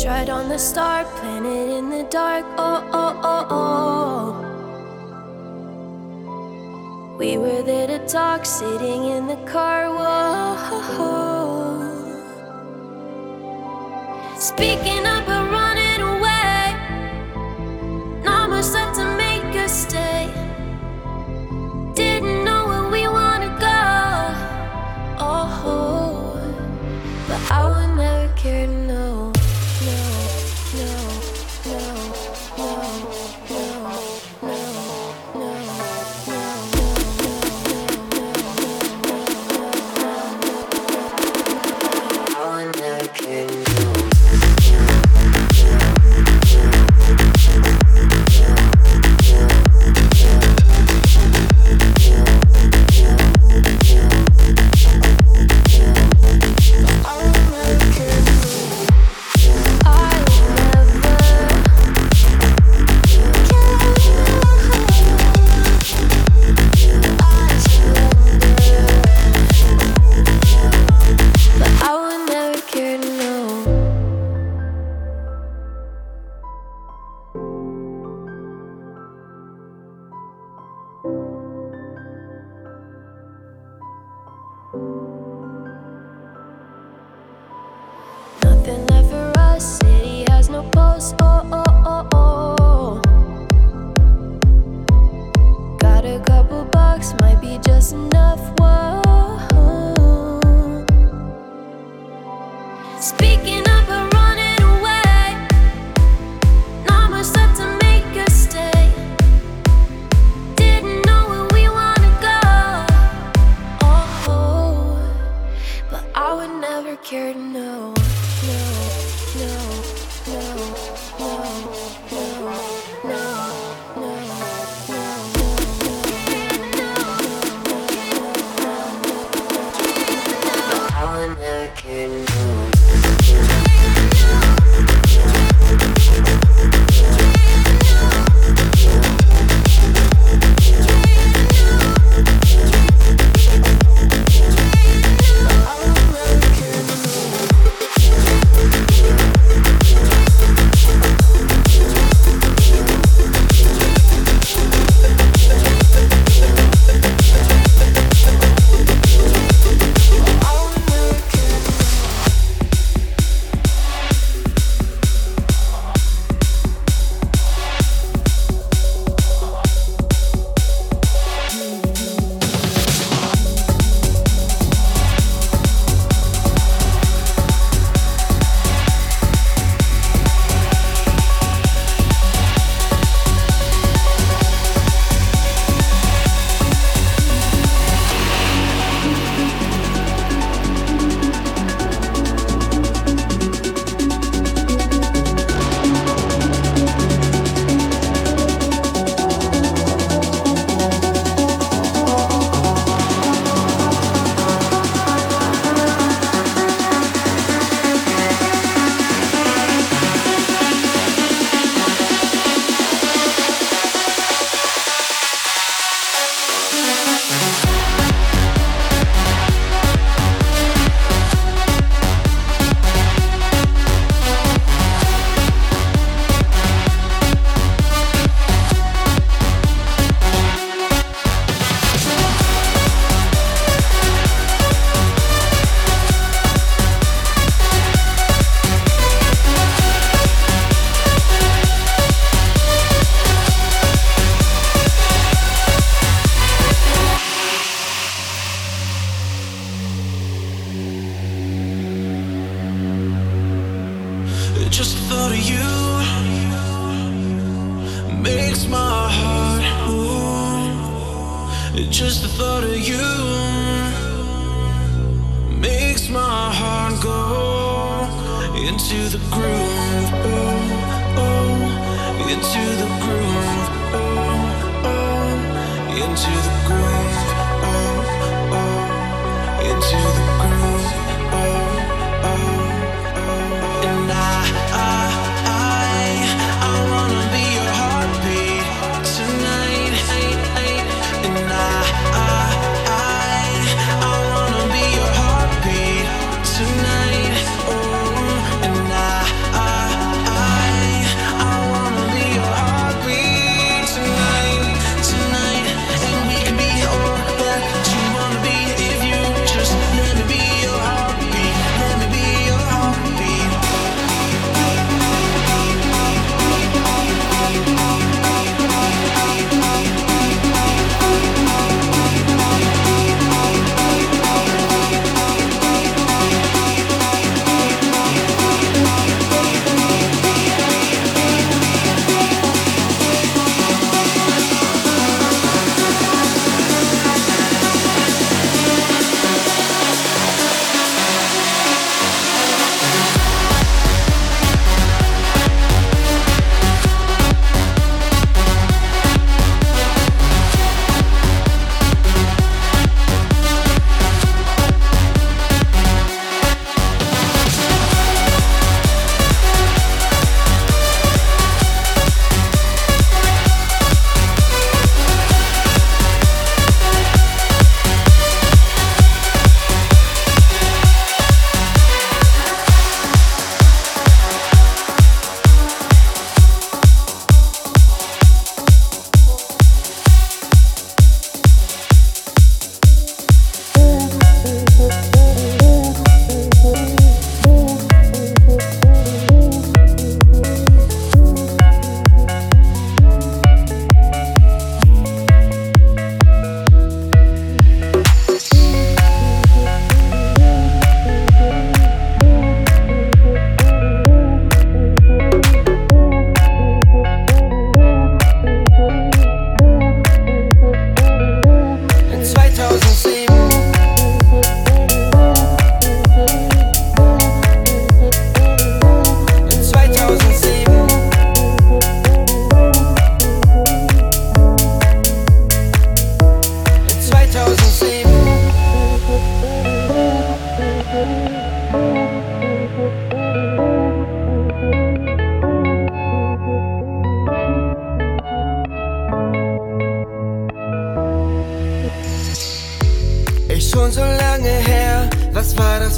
Shred on the star, planet in the dark. Oh, oh, oh, oh. We were there to talk, sitting in the car. Whoa. Speaking up.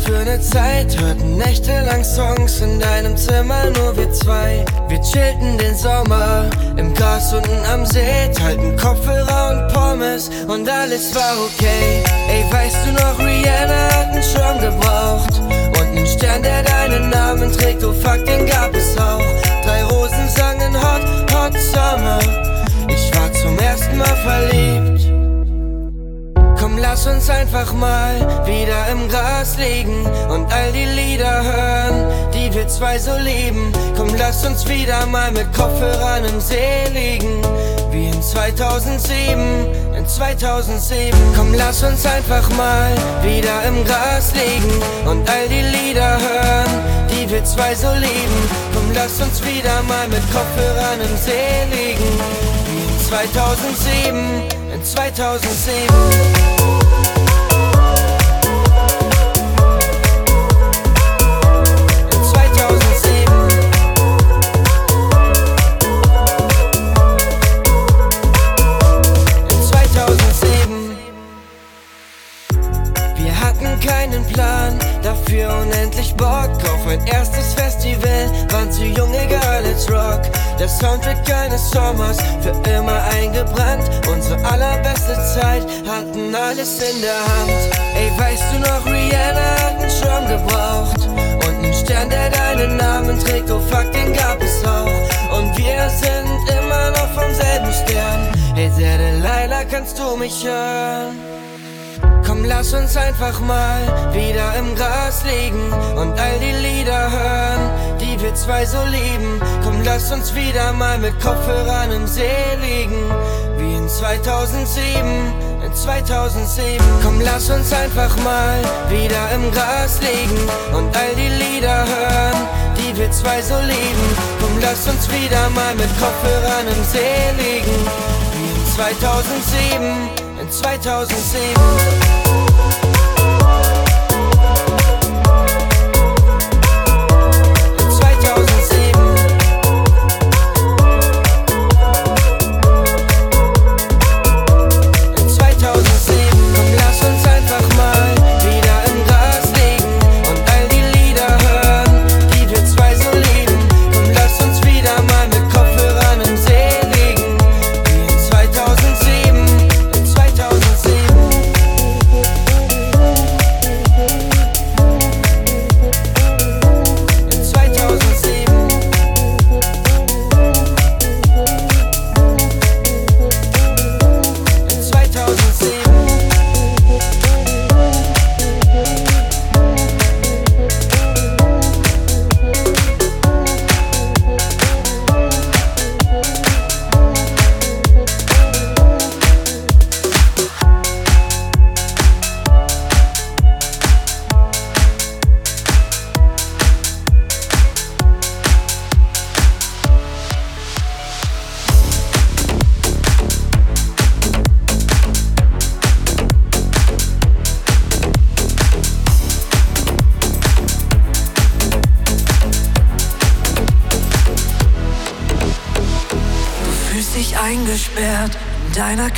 Für eine Zeit, hörten nächtelang Songs in deinem Zimmer, nur wir zwei. Wir chillten den Sommer im Gras unten am See, teilten Kopfhörer und Pommes und alles war okay. Ey, weißt du noch, Rihanna hat einen Schirm gebraucht und einen Stern, der deinen Namen trägt. Oh fuck, den gab es auch. Drei Rosen sangen Hot, Hot Summer. Ich war zum ersten Mal verliebt. Lass uns einfach mal wieder im Gras liegen und all die Lieder hören, die wir zwei so lieben. Komm, lass uns wieder mal mit Kopfhörern im See liegen, wie in 2007, in 2007. Komm, lass uns einfach mal wieder im Gras liegen und all die Lieder hören, die wir zwei so lieben. Komm, lass uns wieder mal mit Kopfhörern im See liegen, wie in 2007, in 2007. Plan, dafür unendlich Bock auf mein erstes Festival. Waren zu jung, egal, it's rock. Der Soundtrack eines Sommers, für immer eingebrannt. Unsere allerbeste Zeit, hatten alles in der Hand. Ey, weißt du noch, Rihanna hat einen Schirm gebraucht. Und einen Stern, der deinen Namen trägt. Oh fuck, den gab es auch. Und wir sind immer noch vom selben Stern. Hey, sehr Delilah, kannst du mich hören? Komm, lass uns einfach mal wieder im Gras liegen und all die Lieder hören, die wir zwei so lieben. Komm, lass uns wieder mal mit Kopfhörern im See liegen, wie in 2007, in 2007. Komm, lass uns einfach mal wieder im Gras liegen und all die Lieder hören, die wir zwei so lieben. Komm, lass uns wieder mal mit Kopfhörern im See liegen, wie in 2007, in 2007.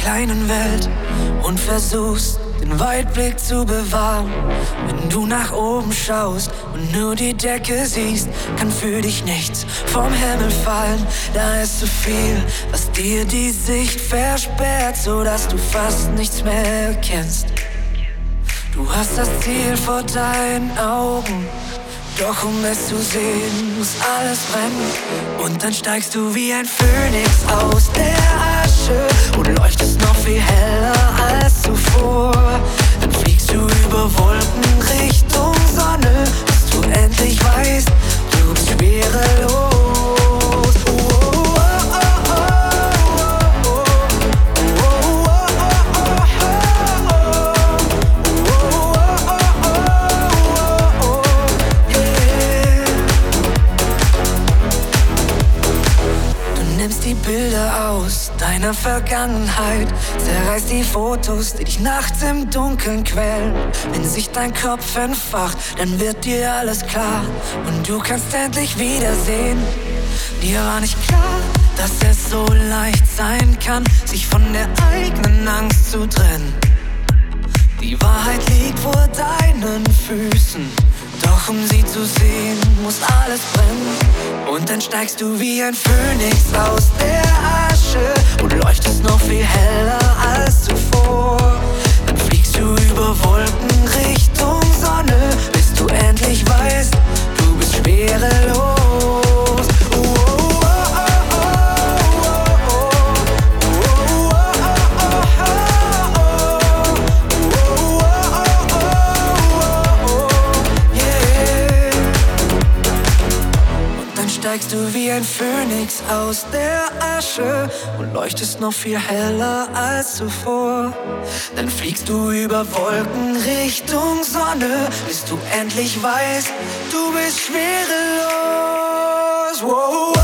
kleinen Welt und versuchst, den Weitblick zu bewahren. Wenn du nach oben schaust und nur die Decke siehst, kann für dich nichts vom Himmel fallen. Da ist zu viel, was dir die Sicht versperrt, sodass du fast nichts mehr erkennst. Du hast das Ziel vor deinen Augen. Doch um es zu sehen, muss alles brennen. Und dann steigst du wie ein Phönix aus der Asche und leuchtest noch viel heller als zuvor. Dann fliegst du über Wolken Richtung Sonne, bis du endlich weißt, du bist schwerelos. Oh, oh, oh, oh, oh, oh, oh. Oh, oh, oh, oh, oh, oh, nimmst die Bilder aus deiner Vergangenheit, zerreißt die Fotos, die dich nachts im Dunkeln quälen. Wenn sich dein Kopf entfacht, dann wird dir alles klar und du kannst endlich wiedersehen. Dir war nicht klar, dass es so leicht sein kann, sich von der eigenen Angst zu trennen. Die Wahrheit liegt vor deinen Füßen. Doch um sie zu sehen, muss alles brennen. Und dann steigst du wie ein Phönix aus der Asche und leuchtest noch viel heller als zuvor. Dann fliegst du über Wolken Richtung Sonne, bis du endlich weißt, du bist schwerelos. Steigst du wie ein Phönix aus der Asche und leuchtest noch viel heller als zuvor. Dann fliegst du über Wolken Richtung Sonne, bis du endlich weißt, du bist schwerelos. Wow,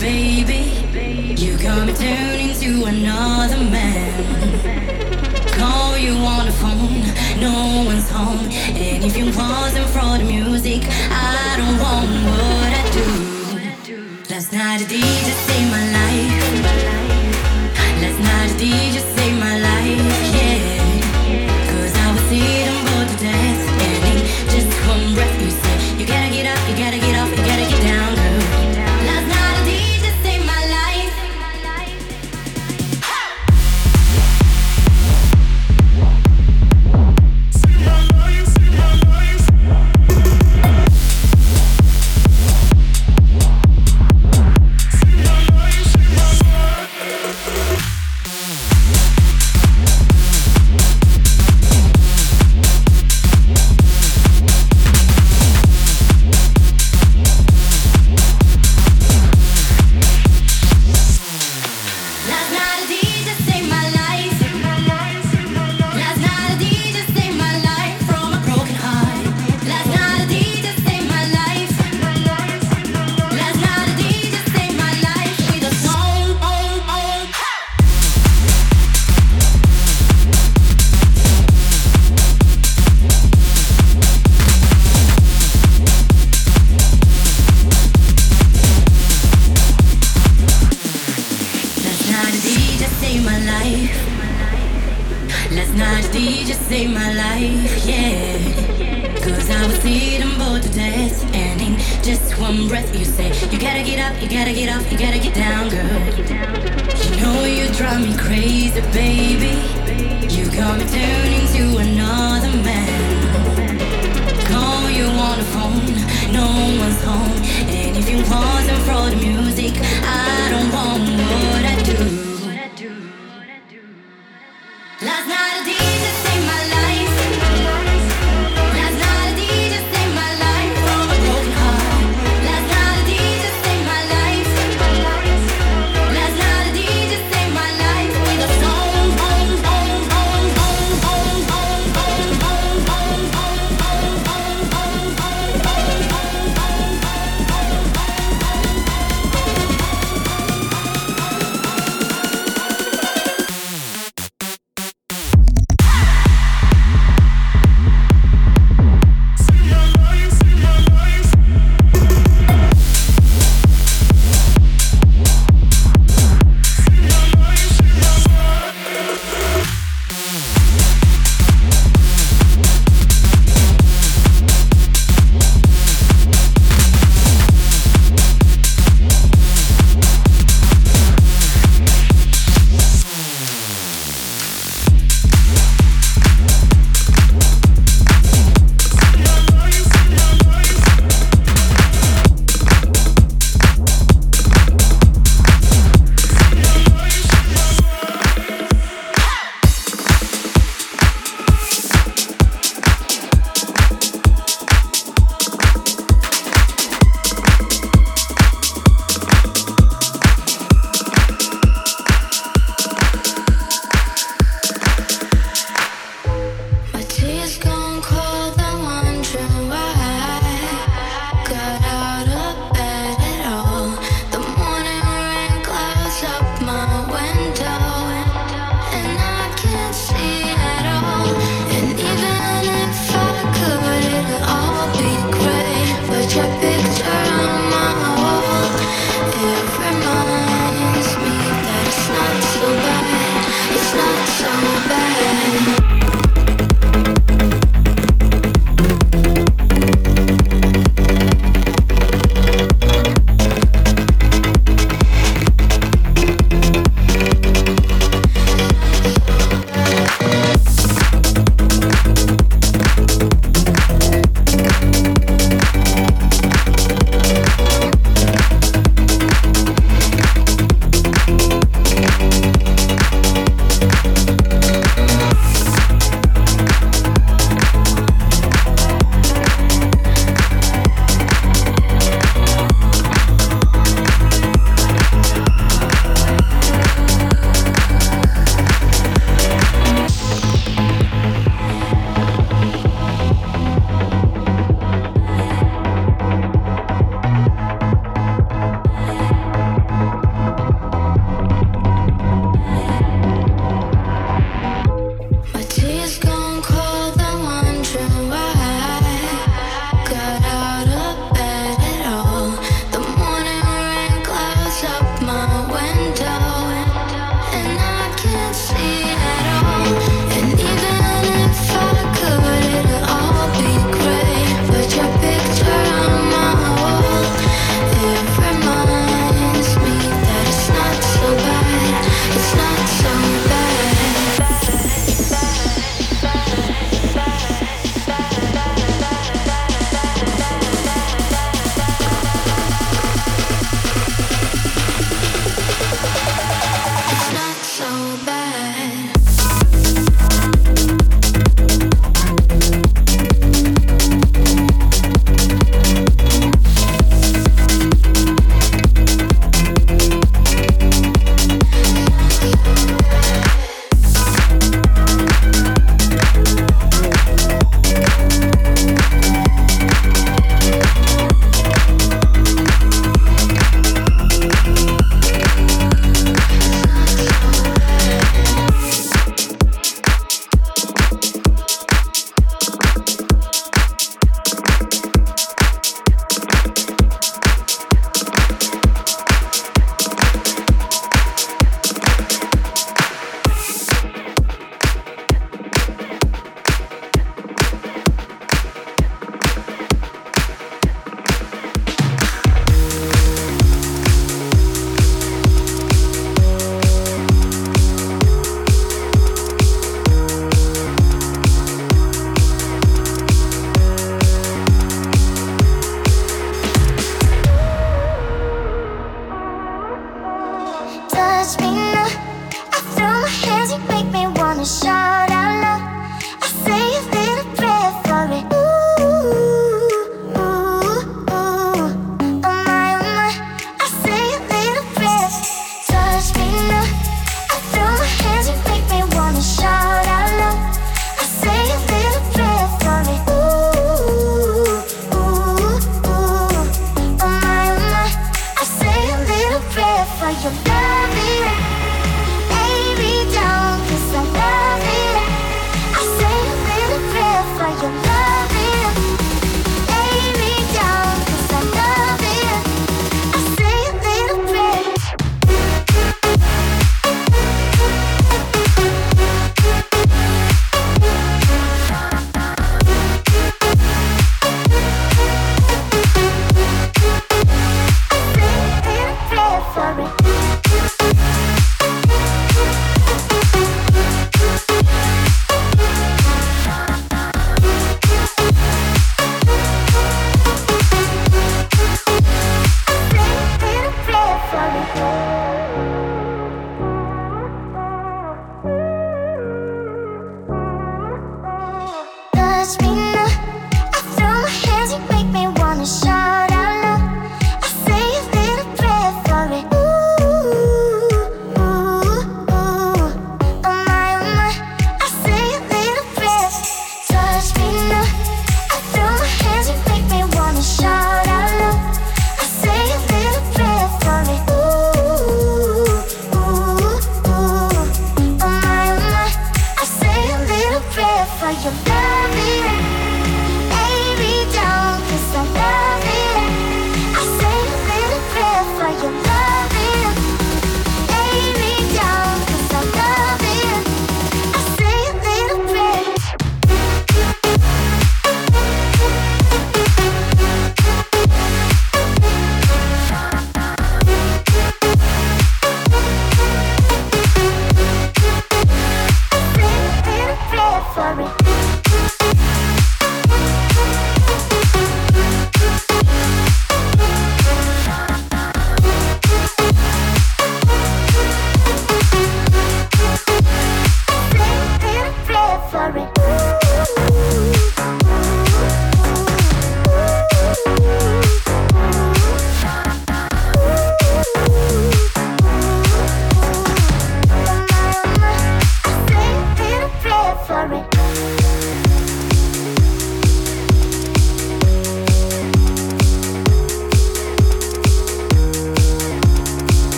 baby. You got me turning to another man. Call you on the phone, no one's home. And if you wasn't for the music, I don't want what I do. Last night the DJ saved my life. Gotta get up, you gotta get off, you gotta get down, girl. You know you drive me crazy, baby. You got me turning to another man. Call you on the phone, no one's home. And if you wasn't for the music, like you'll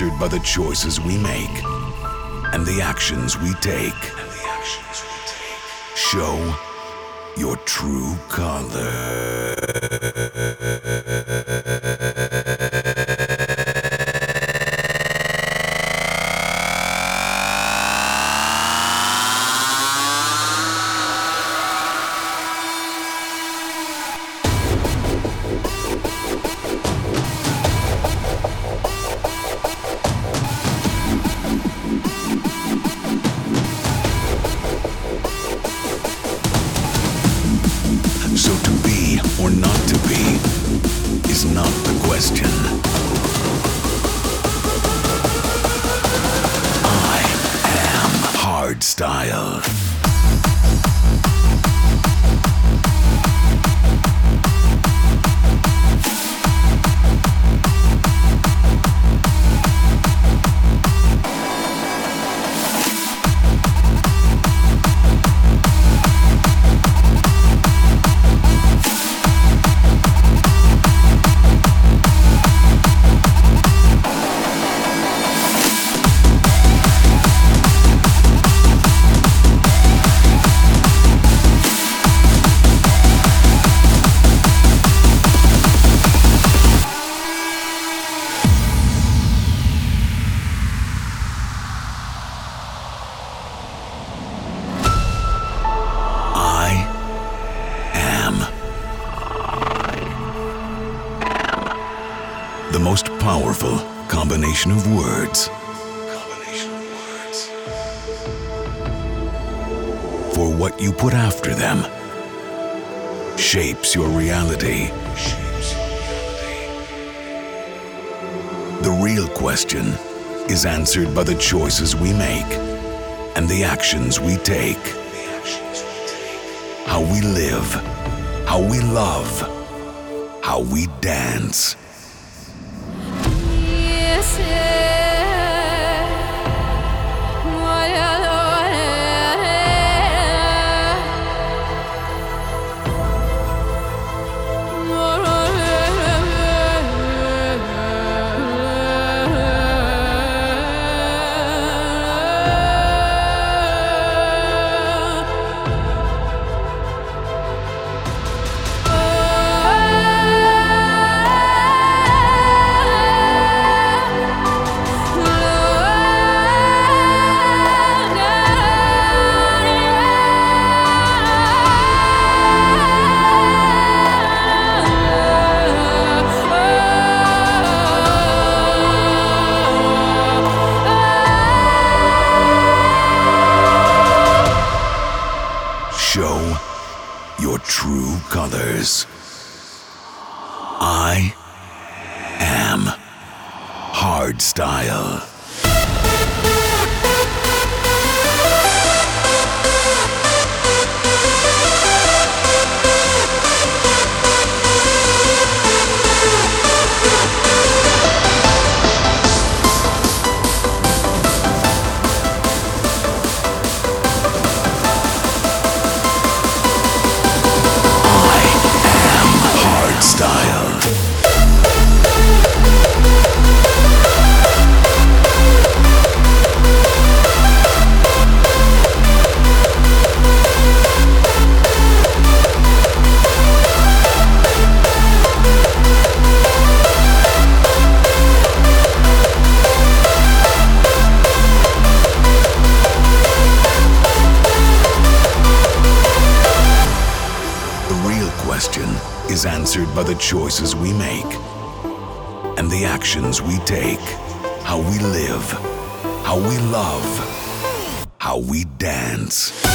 answered by the choices we make and the actions we take. Show your true color. The most powerful combination of words. For what you put after them shapes your reality. The real question is answered by the choices we make and the actions we take how we live, how we love, how we dance. Choices we make and the actions we take. How we live, how we love, how we dance.